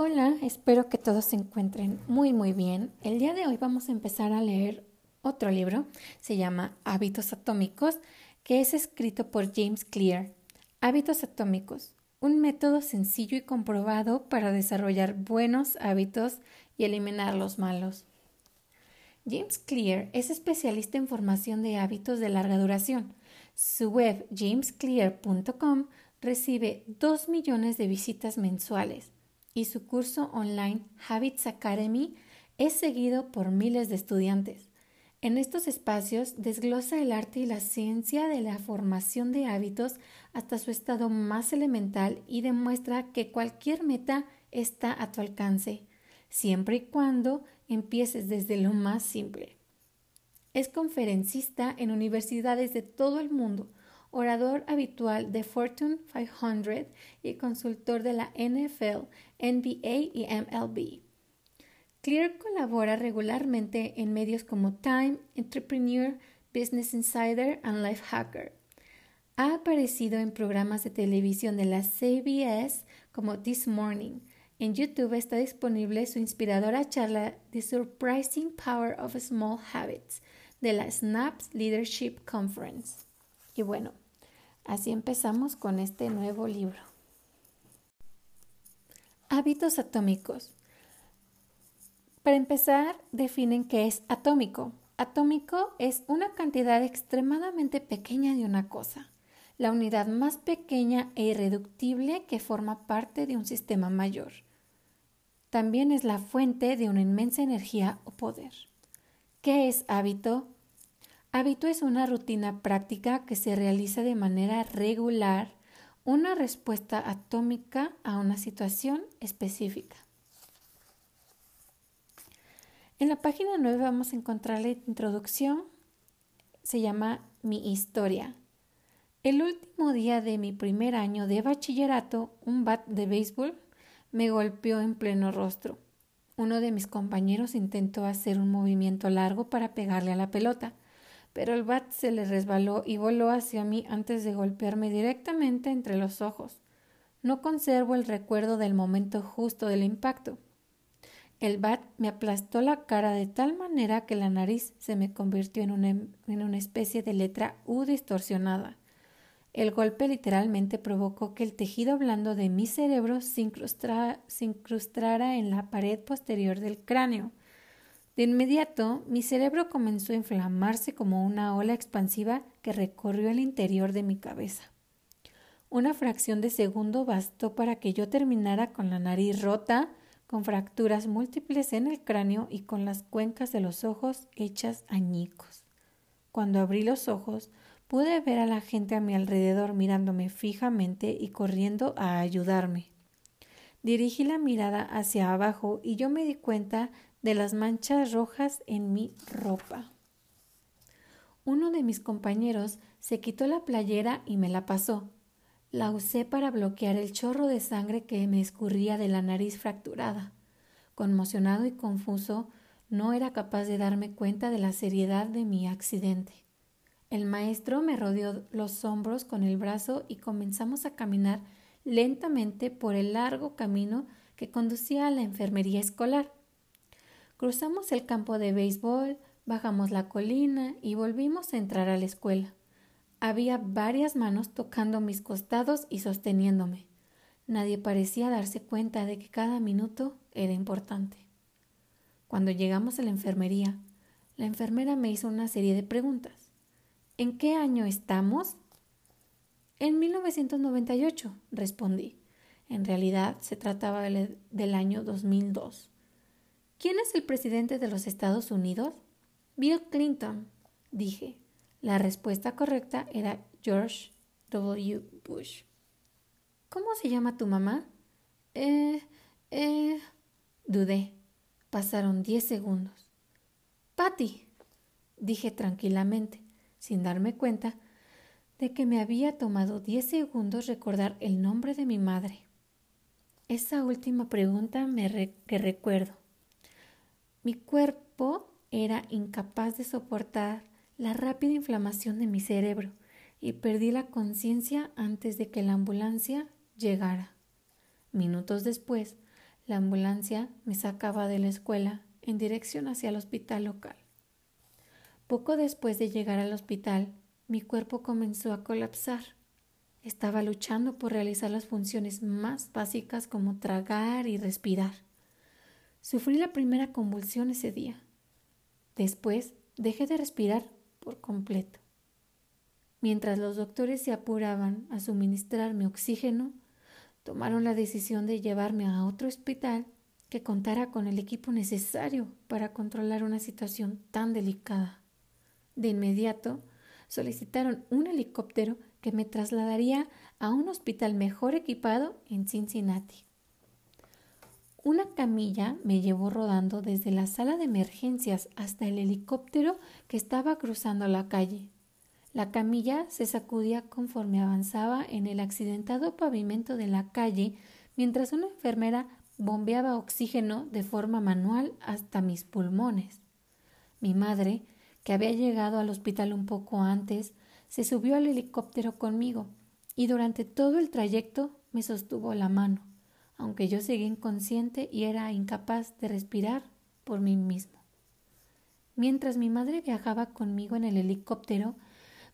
Hola, espero que todos se encuentren muy muy bien. El día de hoy vamos a empezar a leer otro libro, se llama Hábitos Atómicos, que es escrito por James Clear. Hábitos Atómicos, un método sencillo y comprobado para desarrollar buenos hábitos y eliminar los malos. James Clear es especialista en formación de hábitos de larga duración. Su web jamesclear.com recibe 2 millones de visitas mensuales y su curso online Habits Academy es seguido por miles de estudiantes. En estos espacios desglosa el arte y la ciencia de la formación de hábitos hasta su estado más elemental y demuestra que cualquier meta está a tu alcance, siempre y cuando empieces desde lo más simple. Es conferencista en universidades de todo el mundo, orador habitual de Fortune 500 y consultor de la NFL, NBA y MLB. Clear colabora regularmente en medios como Time, Entrepreneur, Business Insider y Lifehacker. Ha aparecido en programas de televisión de la CBS como This Morning. En YouTube está disponible su inspiradora charla The Surprising Power of Small Habits de la Snaps Leadership Conference. Y bueno, así empezamos con este nuevo libro. Hábitos atómicos. Para empezar, definen qué es atómico. Atómico es una cantidad extremadamente pequeña de una cosa, la unidad más pequeña e irreductible que forma parte de un sistema mayor. También es la fuente de una inmensa energía o poder. ¿Qué es hábito? Hábito es una rutina práctica que se realiza de manera regular, una respuesta atómica a una situación específica. En la página 9 vamos a encontrar la introducción. Se llama Mi historia. El último día de mi primer año de bachillerato, un bat de béisbol me golpeó en pleno rostro. Uno de mis compañeros intentó hacer un movimiento largo para pegarle a la pelota pero el bat se le resbaló y voló hacia mí antes de golpearme directamente entre los ojos. No conservo el recuerdo del momento justo del impacto. El bat me aplastó la cara de tal manera que la nariz se me convirtió en una, en una especie de letra U distorsionada. El golpe literalmente provocó que el tejido blando de mi cerebro se incrustara en la pared posterior del cráneo. De inmediato, mi cerebro comenzó a inflamarse como una ola expansiva que recorrió el interior de mi cabeza. Una fracción de segundo bastó para que yo terminara con la nariz rota, con fracturas múltiples en el cráneo y con las cuencas de los ojos hechas añicos. Cuando abrí los ojos, pude ver a la gente a mi alrededor mirándome fijamente y corriendo a ayudarme. Dirigí la mirada hacia abajo y yo me di cuenta de las manchas rojas en mi ropa. Uno de mis compañeros se quitó la playera y me la pasó. La usé para bloquear el chorro de sangre que me escurría de la nariz fracturada. Conmocionado y confuso, no era capaz de darme cuenta de la seriedad de mi accidente. El maestro me rodeó los hombros con el brazo y comenzamos a caminar lentamente por el largo camino que conducía a la enfermería escolar. Cruzamos el campo de béisbol, bajamos la colina y volvimos a entrar a la escuela. Había varias manos tocando mis costados y sosteniéndome. Nadie parecía darse cuenta de que cada minuto era importante. Cuando llegamos a la enfermería, la enfermera me hizo una serie de preguntas. ¿En qué año estamos? En 1998, respondí. En realidad se trataba del año 2002. ¿Quién es el presidente de los Estados Unidos? Bill Clinton, dije. La respuesta correcta era George W. Bush. ¿Cómo se llama tu mamá? Eh, eh, dudé. Pasaron diez segundos. Patty, dije tranquilamente, sin darme cuenta de que me había tomado diez segundos recordar el nombre de mi madre. Esa última pregunta me que recuerdo mi cuerpo era incapaz de soportar la rápida inflamación de mi cerebro y perdí la conciencia antes de que la ambulancia llegara. Minutos después, La ambulancia me sacaba de la escuela en dirección hacia el hospital local. Poco después de llegar al hospital, mi cuerpo comenzó a colapsar. Estaba luchando por realizar las funciones más básicas como tragar y respirar. Sufrí la primera convulsión ese día. Después dejé de respirar por completo. Mientras los doctores se apuraban a suministrarme oxígeno, tomaron la decisión de llevarme a otro hospital que contara con el equipo necesario para controlar una situación tan delicada. De inmediato solicitaron un helicóptero que me trasladaría a un hospital mejor equipado en Cincinnati. Una camilla me llevó rodando desde la sala de emergencias hasta el helicóptero que estaba cruzando la calle. La camilla se sacudía conforme avanzaba en el accidentado pavimento de la calle, mientras una enfermera bombeaba oxígeno de forma manual hasta mis pulmones. Mi madre que había llegado al hospital un poco antes, se subió al helicóptero conmigo y durante todo el trayecto me sostuvo la mano, aunque yo seguía inconsciente y era incapaz de respirar por mí mismo. Mientras mi madre viajaba conmigo en el helicóptero,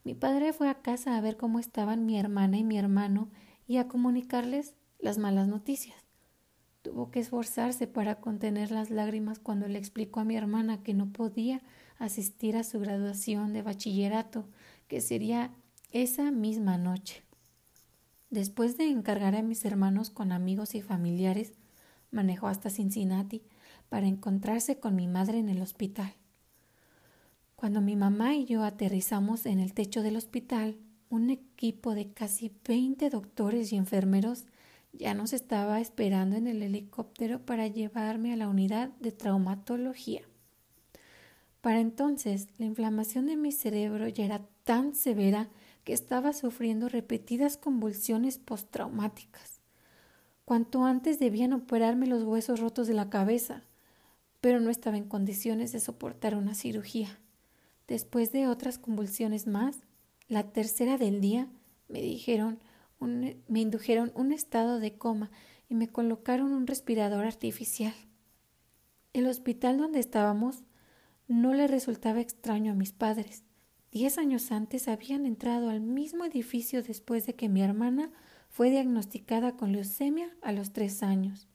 mi padre fue a casa a ver cómo estaban mi hermana y mi hermano y a comunicarles las malas noticias. Tuvo que esforzarse para contener las lágrimas cuando le explicó a mi hermana que no podía asistir a su graduación de bachillerato, que sería esa misma noche. Después de encargar a mis hermanos con amigos y familiares, manejó hasta Cincinnati para encontrarse con mi madre en el hospital. Cuando mi mamá y yo aterrizamos en el techo del hospital, un equipo de casi veinte doctores y enfermeros ya nos estaba esperando en el helicóptero para llevarme a la unidad de traumatología. Para entonces, la inflamación de mi cerebro ya era tan severa que estaba sufriendo repetidas convulsiones postraumáticas. Cuanto antes debían operarme los huesos rotos de la cabeza, pero no estaba en condiciones de soportar una cirugía. Después de otras convulsiones más, la tercera del día, me dijeron, me indujeron un estado de coma y me colocaron un respirador artificial. El hospital donde estábamos no le resultaba extraño a mis padres. Diez años antes habían entrado al mismo edificio después de que mi hermana fue diagnosticada con leucemia a los tres años.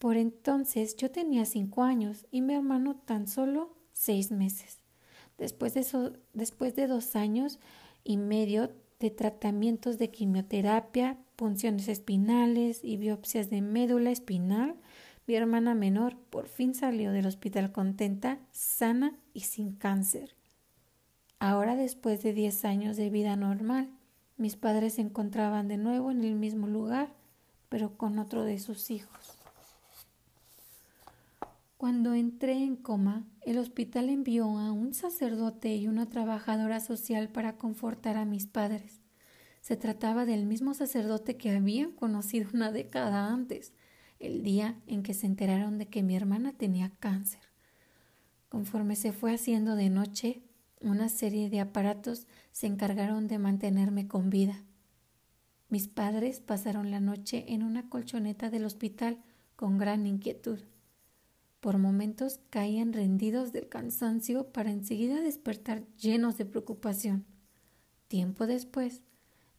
Por entonces yo tenía cinco años y mi hermano tan solo seis meses. Después de, después de dos años y medio de tratamientos de quimioterapia, punciones espinales y biopsias de médula espinal, mi hermana menor por fin salió del hospital contenta, sana y sin cáncer. Ahora, después de diez años de vida normal, mis padres se encontraban de nuevo en el mismo lugar, pero con otro de sus hijos. Cuando entré en coma, el hospital envió a un sacerdote y una trabajadora social para confortar a mis padres. Se trataba del mismo sacerdote que habían conocido una década antes, el día en que se enteraron de que mi hermana tenía cáncer. Conforme se fue haciendo de noche, una serie de aparatos se encargaron de mantenerme con vida. Mis padres pasaron la noche en una colchoneta del hospital con gran inquietud. Por momentos caían rendidos del cansancio para enseguida despertar llenos de preocupación. Tiempo después,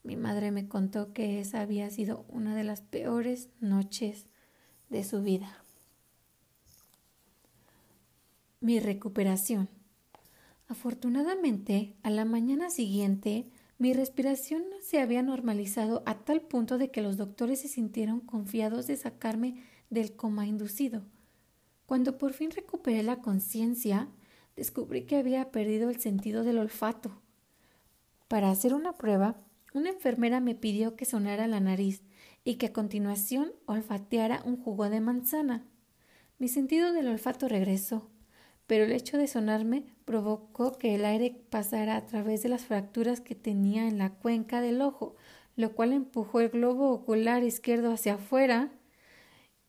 mi madre me contó que esa había sido una de las peores noches de su vida. Mi recuperación. Afortunadamente, a la mañana siguiente, mi respiración se había normalizado a tal punto de que los doctores se sintieron confiados de sacarme del coma inducido. Cuando por fin recuperé la conciencia, descubrí que había perdido el sentido del olfato. Para hacer una prueba, una enfermera me pidió que sonara la nariz y que a continuación olfateara un jugo de manzana. Mi sentido del olfato regresó, pero el hecho de sonarme provocó que el aire pasara a través de las fracturas que tenía en la cuenca del ojo, lo cual empujó el globo ocular izquierdo hacia afuera.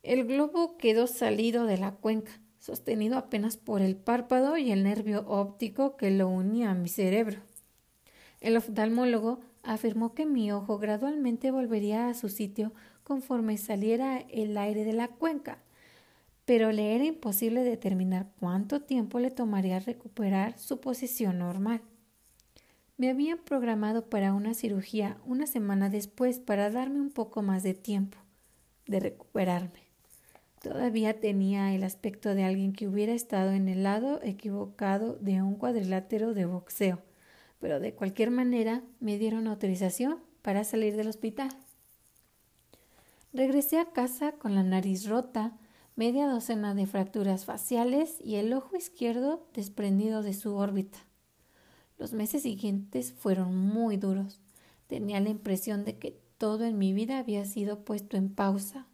El globo quedó salido de la cuenca, sostenido apenas por el párpado y el nervio óptico que lo unía a mi cerebro. El oftalmólogo afirmó que mi ojo gradualmente volvería a su sitio conforme saliera el aire de la cuenca, pero le era imposible determinar cuánto tiempo le tomaría recuperar su posición normal. Me habían programado para una cirugía una semana después para darme un poco más de tiempo de recuperarme. Todavía tenía el aspecto de alguien que hubiera estado en el lado equivocado de un cuadrilátero de boxeo, pero de cualquier manera me dieron autorización para salir del hospital. Regresé a casa con la nariz rota, media docena de fracturas faciales y el ojo izquierdo desprendido de su órbita. Los meses siguientes fueron muy duros. Tenía la impresión de que todo en mi vida había sido puesto en pausa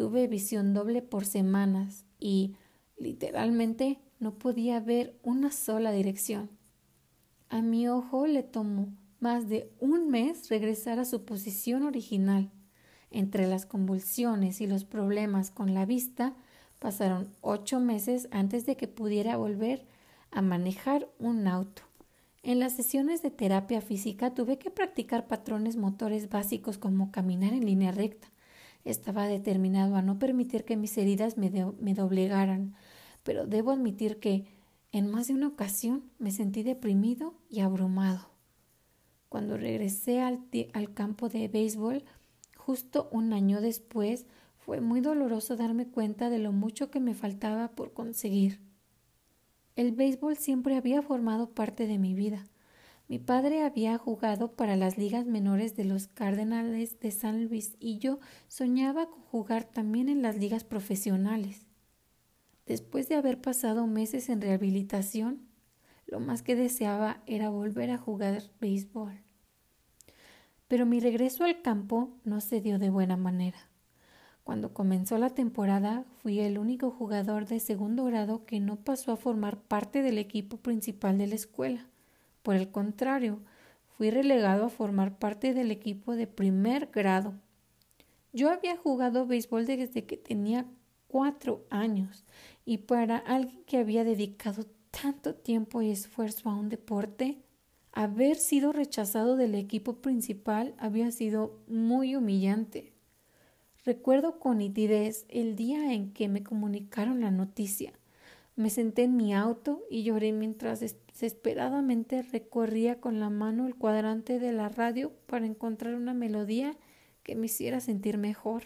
Tuve visión doble por semanas y, literalmente, no podía ver una sola dirección. A mi ojo le tomó más de un mes regresar a su posición original. Entre las convulsiones y los problemas con la vista, pasaron ocho meses antes de que pudiera volver a manejar un auto. En las sesiones de terapia física tuve que practicar patrones motores básicos como caminar en línea recta, estaba determinado a no permitir que mis heridas me, doblegaran, pero debo admitir que en más de una ocasión me sentí deprimido y abrumado. Cuando regresé al, al campo de béisbol, justo un año después, fue muy doloroso darme cuenta de lo mucho que me faltaba por conseguir. El béisbol siempre había formado parte de mi vida, mi padre había jugado para las ligas menores de los Cardenales de San Luis y yo soñaba con jugar también en las ligas profesionales. Después de haber pasado meses en rehabilitación, lo más que deseaba era volver a jugar béisbol. Pero mi regreso al campo no se dio de buena manera. Cuando comenzó la temporada, fui el único jugador de segundo grado que no pasó a formar parte del equipo principal de la escuela. Por el contrario, fui relegado a formar parte del equipo de primer grado. Yo había jugado béisbol desde que tenía cuatro años y para alguien que había dedicado tanto tiempo y esfuerzo a un deporte, haber sido rechazado del equipo principal había sido muy humillante. Recuerdo con nitidez el día en que me comunicaron la noticia. Me senté en mi auto y lloré mientras desesperadamente recorría con la mano el cuadrante de la radio para encontrar una melodía que me hiciera sentir mejor.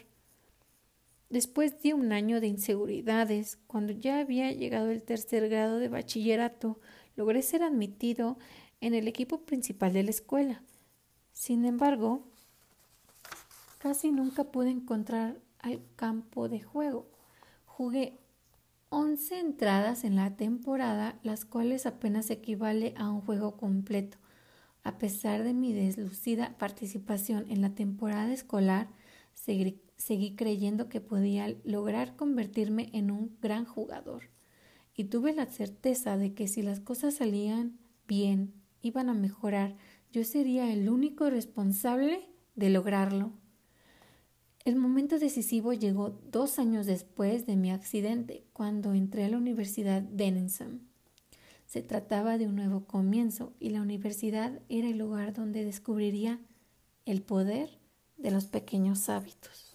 Después de un año de inseguridades, cuando ya había llegado el tercer grado de bachillerato, logré ser admitido en el equipo principal de la escuela. Sin embargo, casi nunca pude encontrar al campo de juego. Jugué 11 entradas en la temporada, las cuales apenas equivale a un juego completo. A pesar de mi deslucida participación en la temporada escolar, seguí, seguí creyendo que podía lograr convertirme en un gran jugador. Y tuve la certeza de que si las cosas salían bien, iban a mejorar, yo sería el único responsable de lograrlo. El momento decisivo llegó dos años después de mi accidente, cuando entré a la Universidad Denison. Se trataba de un nuevo comienzo y la universidad era el lugar donde descubriría el poder de los pequeños hábitos.